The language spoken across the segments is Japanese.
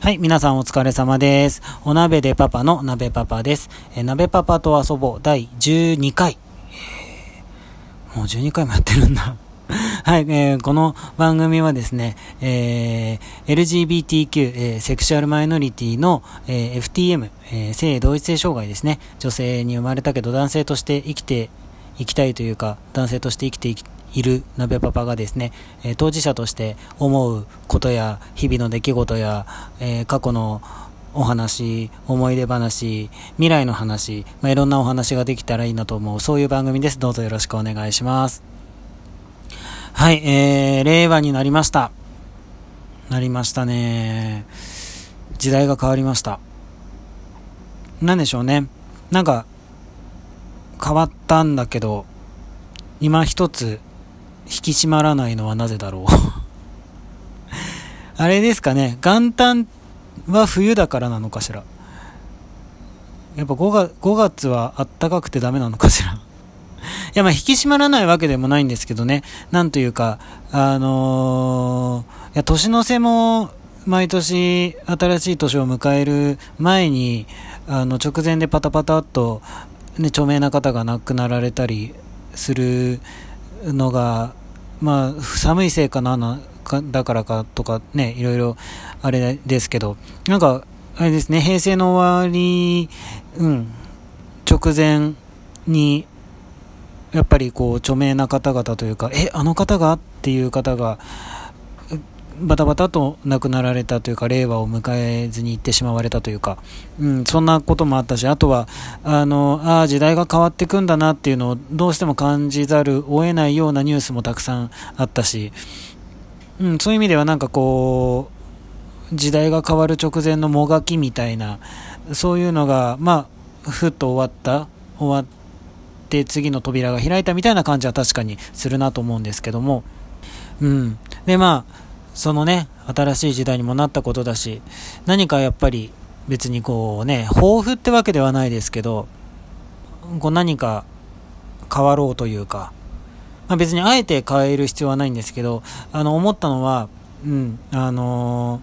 はい、皆さんお疲れ様です。お鍋でパパの鍋パパです。え鍋パパと遊ぼう第12回。もう12回もやってるんだ。はい、えーこの番組はですね、えー LGBTQ、えーセクシュアルマイノリティの、えー FTM、えー性同一性障害ですね。女性に生まれたけど男性として生きていきたいというか、男性として生きていきいる鍋パパがですね、えー当事者として思うことや、日々の出来事や、えー過去のお話、思い出話、未来の話、まあ、いろんなお話ができたらいいなと思う、そういう番組です。どうぞよろしくお願いします。はい、えー、令和になりました。なりましたね。時代が変わりました。なんでしょうね。なんか、変わったんだけど、今一つき締まらないのはなぜだろう。あれですかね、元旦は冬だからなのかしら。やっぱ5月 ,5 月はあったかくてダメなのかしら。いや、まあ引き締まらないわけでもないんですけどね。なんというか、あのーいや、年の瀬も毎年新しい年を迎える前に、あの、直前でパタパタっと、ね、著名な方が亡くなられたりするのが、まあ、寒いせいかなかだからかとかね、いろいろあれですけど、なんか、あれですね、平成の終わり、うん、直前に、やっぱりこう、著名な方々というか、え、あの方が？っていう方が、バタバタと亡くなられたというか、令和を迎えずに行ってしまわれたというか、うん、そんなこともあったし、あとは、あの、ああ、時代が変わっていくんだなっていうのをどうしても感じざるを得ないようなニュースもたくさんあったし、うん、そういう意味ではなんかこう、時代が変わる直前のもがきみたいな、そういうのが、まあ、ふっと終わった、終わって次の扉が開いたみたいな感じは確かにするなと思うんですけども、うん。で、まあ、そのね、新しい時代にもなったことだし、何かやっぱり別にこうね、抱負ってわけではないですけど、こう何か変わろうというか、まあ、別にあえて変える必要はないんですけど、あの、思ったのは、うん、あの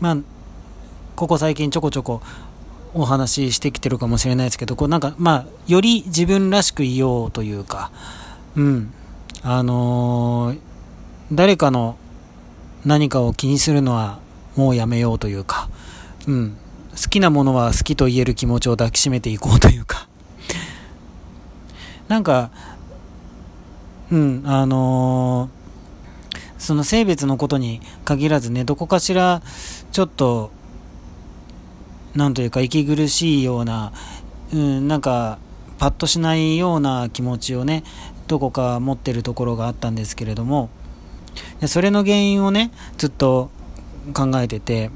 ーまあ、ここ最近ちょこちょこお話ししてきてるかもしれないですけど、こうなんか、まあ、より自分らしくいようというか、うん、あのー誰かの何かを気にするのはもうやめようというか、うん、好きなものは好きと言える気持ちを抱きしめていこうというか、なんか、うん、あのーその性別のことに限らずね、どこかしら、ちょっと、なんというか、息苦しいような、うん、なんか、パッとしないような気持ちをね、どこか持ってるところがあったんですけれども、でそれの原因をね、ずっと考えてて、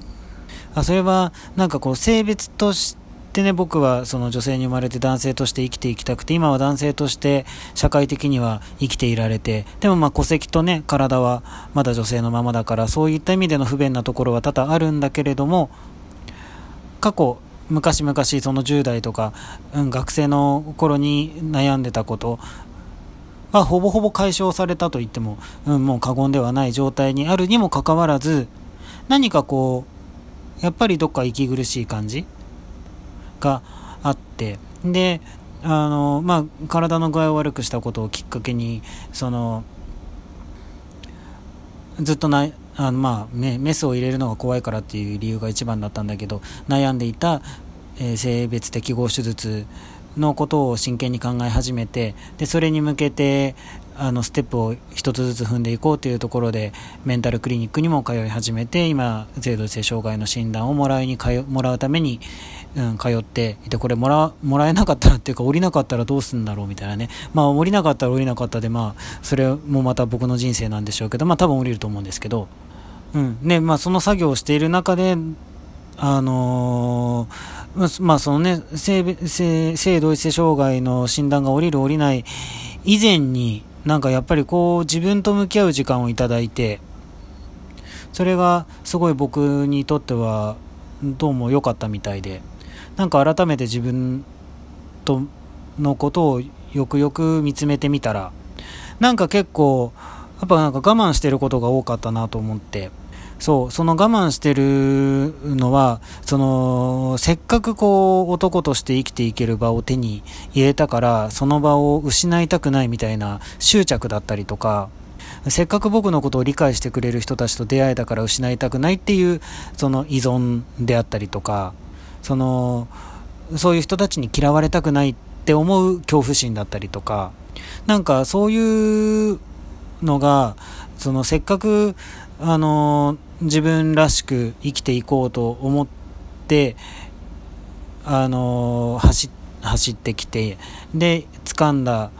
あ、それは、なんかこう、性別としてね、僕はその女性に生まれて男性として生きていきたくて、今は男性として社会的には生きていられて、でもまあ戸籍とね、体はまだ女性のままだから、そういった意味での不便なところは多々あるんだけれども、過去、昔々その10代とか、うん、学生の頃に悩んでたことはほぼほぼ解消されたと言っても、うん、もう過言ではない状態にあるにもかかわらず、何かこう、やっぱりどっか息苦しい感じがあって、で、あの、まあ、体の具合を悪くしたことをきっかけに、その、ずっとなあのまあメメスを入れるのが怖いからっていう理由が一番だったんだけど悩んでいた、えー性別適合手術のことを真剣に考え始めてでそれに向けてあのステップを一つずつ踏んでいこうというところでメンタルクリニックにも通い始めて今性同性障害の診断をもらいに通もらうために、うん、通っていてこれもらもらえなかったらっていうか降りなかったらどうするんだろうみたいなね。まあ降りなかったら降りなかったでまあそれもまた僕の人生なんでしょうけどまあ多分降りると思うんですけど。うん。ねまあその作業をしている中であのーまあ、そのね、性性、性同一性障害の診断が下りる下りない以前に、なんかやっぱりこう自分と向き合う時間をいただいて、それがすごい僕にとってはどうも良かったみたいで、なんか改めて自分とのことをよくよく見つめてみたら、なんか結構、やっぱなんか我慢してることが多かったなと思って、そう、その我慢してるのは、その、せっかくこう、男として生きていける場を手に入れたから、その場を失いたくないみたいな執着だったりとか、せっかく僕のことを理解してくれる人たちと出会えたから失いたくないっていう、その依存であったりとか、その、そういう人たちに嫌われたくないって思う恐怖心だったりとか、なんかそういうのが、そのせっかく、あの自分らしく生きていこうと思って、あの走走ってきて、で、掴んだ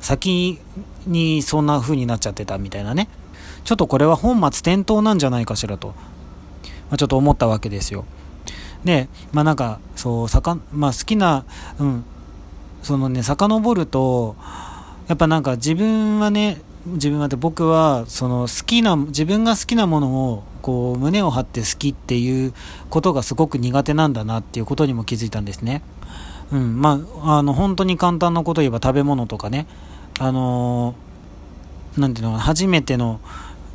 先にそんな風になっちゃってたみたいなね。ちょっとこれは本末転倒なんじゃないかしらと、まあ、ちょっと思ったわけですよ。で、まあなんか、そう、さか、まあ好きな、うん、そのね、遡ると、やっぱなんか自分はね、自分はで僕はその好きな自分が好きなものをこう胸を張って好きっていうことがすごく苦手なんだなっていうことにも気づいたんですね。うん、まあ、あの本当に簡単なこと言えば食べ物とかね、あのー、なんていうの初めての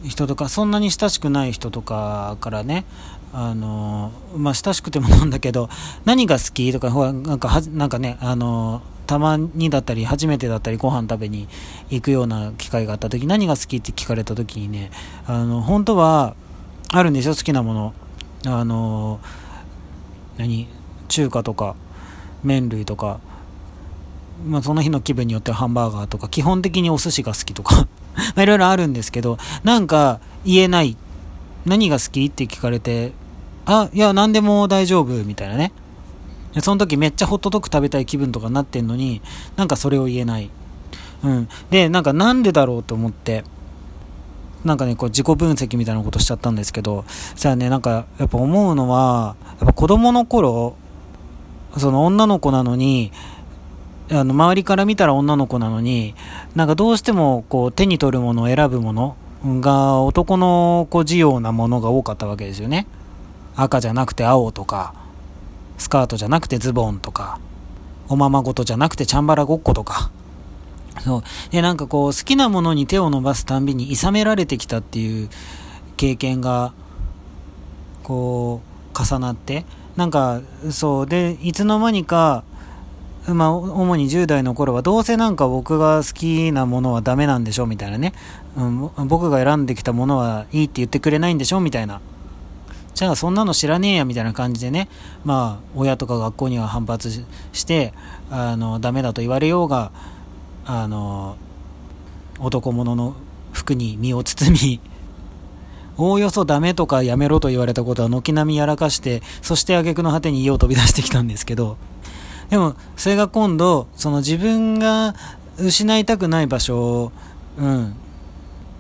人とかそんなに親しくない人とかからね、あのー、まあ、親しくてもなんだけど何が好きとかほらなんかなんかね、あのーたまにだったり、初めてだったり、ご飯食べに行くような機会があった時、何が好きって聞かれた時にね、あの、本当は、あるんでしょ、好きなもの。あの、何中華とか、麺類とか、まあ、その日の気分によってはハンバーガーとか、基本的にお寿司が好きとか まいろいろあるんですけど、なんか言えない。何が好きって聞かれて、あ、いや、何でも大丈夫、みたいなね。その時めっちゃホットドッグ食べたい気分とかなってんのに、なんかそれを言えない。うん。で、なんかなんでだろうと思って、なんかね、こう自己分析みたいなことしちゃったんですけど、じゃあね、なんかやっぱ思うのは、やっぱ子供の頃、その女の子なのに、あの、周りから見たら女の子なのに、なんかどうしてもこう手に取るものを選ぶものが男の子需要なものが多かったわけですよね。赤じゃなくて青とか、スカートじゃなくてズボンとか、おままごとじゃなくてチャンバラごっことか。そう。で、なんかこう、好きなものに手を伸ばすたんびに諌められてきたっていう経験が、こう、重なって、なんか、そう。で、いつの間にか、まあ、主に10代の頃は、どうせなんか僕が好きなものはダメなんでしょみたいなね。うん、僕が選んできたものはいいって言ってくれないんでしょみたいな。じゃあそんなの知らねえやみたいな感じでね、まあ、親とか学校には反発して、あの、ダメだと言われようが、あの、男物の服に身を包み、おおよそダメとかやめろと言われたことは軒並みやらかして、そして挙句の果てに家を飛び出してきたんですけど、でも、それが今度、その自分が失いたくない場所を、うん、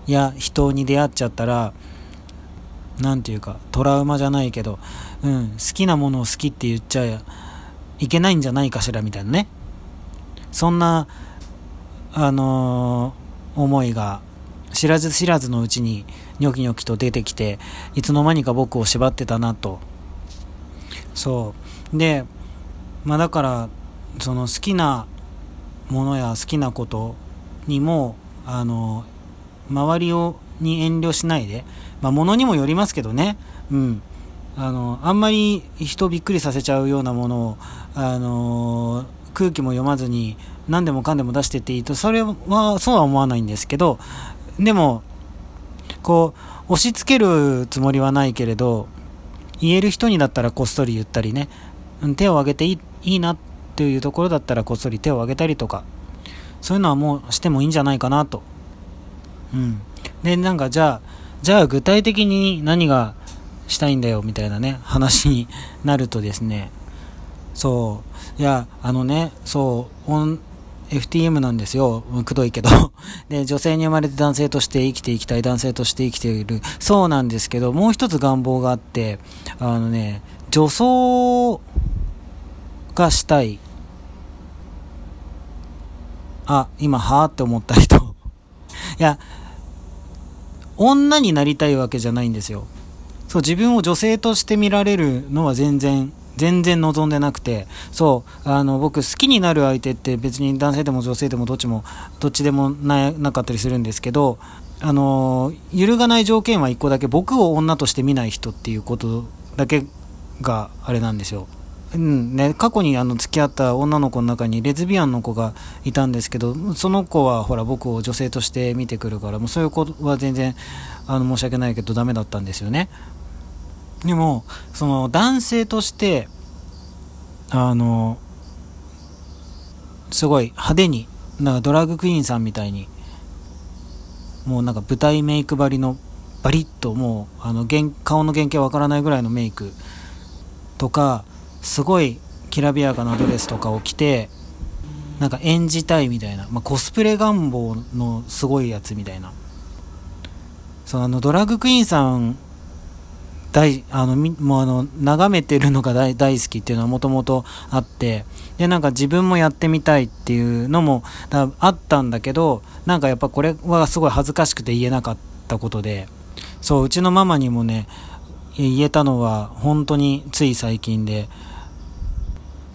や人に出会っちゃったら、なんていうか、トラウマじゃないけど、うん、好きなものを好きって言っちゃいけないんじゃないかしらみたいなね。そんな、あのー、思いが、知らず知らずのうちに、ニョキニョキと出てきて、いつの間にか僕を縛ってたなと。そう。で、まあだから、その好きなものや好きなことにも、あの、周りを、に遠慮しないで、まあ、物にもよりますけどね、うん。あの、あんまり人びっくりさせちゃうようなものを、あの空気も読まずに何でもかんでも出してっていいと、それは、そうは思わないんですけど、でも、こう、押し付けるつもりはないけれど、言える人にだったらこっそり言ったりね、手を挙げていいいいなっていうところだったらこっそり手を挙げたりとか、そういうのはもうしてもいいんじゃないかなと。うん。で、なんかじゃあ、じゃあ具体的に何がしたいんだよみたいなね、話になるとですね、そう、いや、あのね、そう、FTM なんですよ。くどいけど。で、女性に生まれて男性として生きていきたい、男性として生きている。そうなんですけど、もう一つ願望があって、あのね、女装がしたい。あ、今、はぁって思った人。いや、女になりたいわけじゃないんですよ。そう、自分を女性として見られるのは全然、全然望んでなくて、そう、あの、僕好きになる相手って別に男性でも女性でもどっちも、どっちでもななかったりするんですけど、あの揺るがない条件は1個だけ僕を女として見ない人っていうことだけがあれなんですよ。うん。ね、過去にあの付き合った女の子の中にレズビアンの子がいたんですけどその子はほら僕を女性として見てくるからもうそういう子は全然あの申し訳ないけどダメだったんですよね。でもその男性としてあのすごい派手になんかドラッグクイーンさんみたいにもうなんか舞台メイク張りのバリッともうあの顔の原型わからないぐらいのメイクとかすごいきらびやかなドレスとかを着てなんか演じたいみたいな、まあ、コスプレ願望のすごいやつみたいな。そのあのドラッグクイーンさん大あのもうあの眺めてるのが大好きっていうのはもともとあってでなんか自分もやってみたいっていうのもあったんだけどなんかやっぱこれはすごい恥ずかしくて言えなかったことで。そううちのママにもね言えたのは本当につい最近で。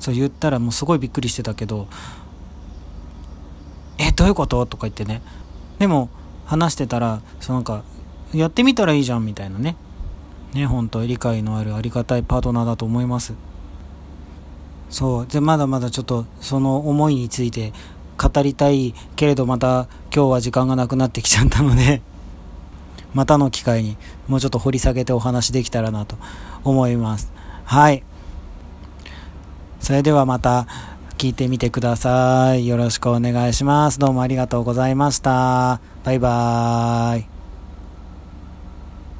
そう言ったらもうすごいびっくりしてたけどえどういうこと？とか言ってねでも話してたらそのなんかやってみたらいいじゃんみたいなねね、本当理解のあるありがたいパートナーだと思います。そう。で、まだまだちょっとその思いについて語りたいけれどまた今日は時間がなくなってきちゃったので またの機会にもうちょっと掘り下げてお話できたらなと思います。はい。それではまた聞いてみてください。よろしくお願いします。どうもありがとうございました。バイバーイ。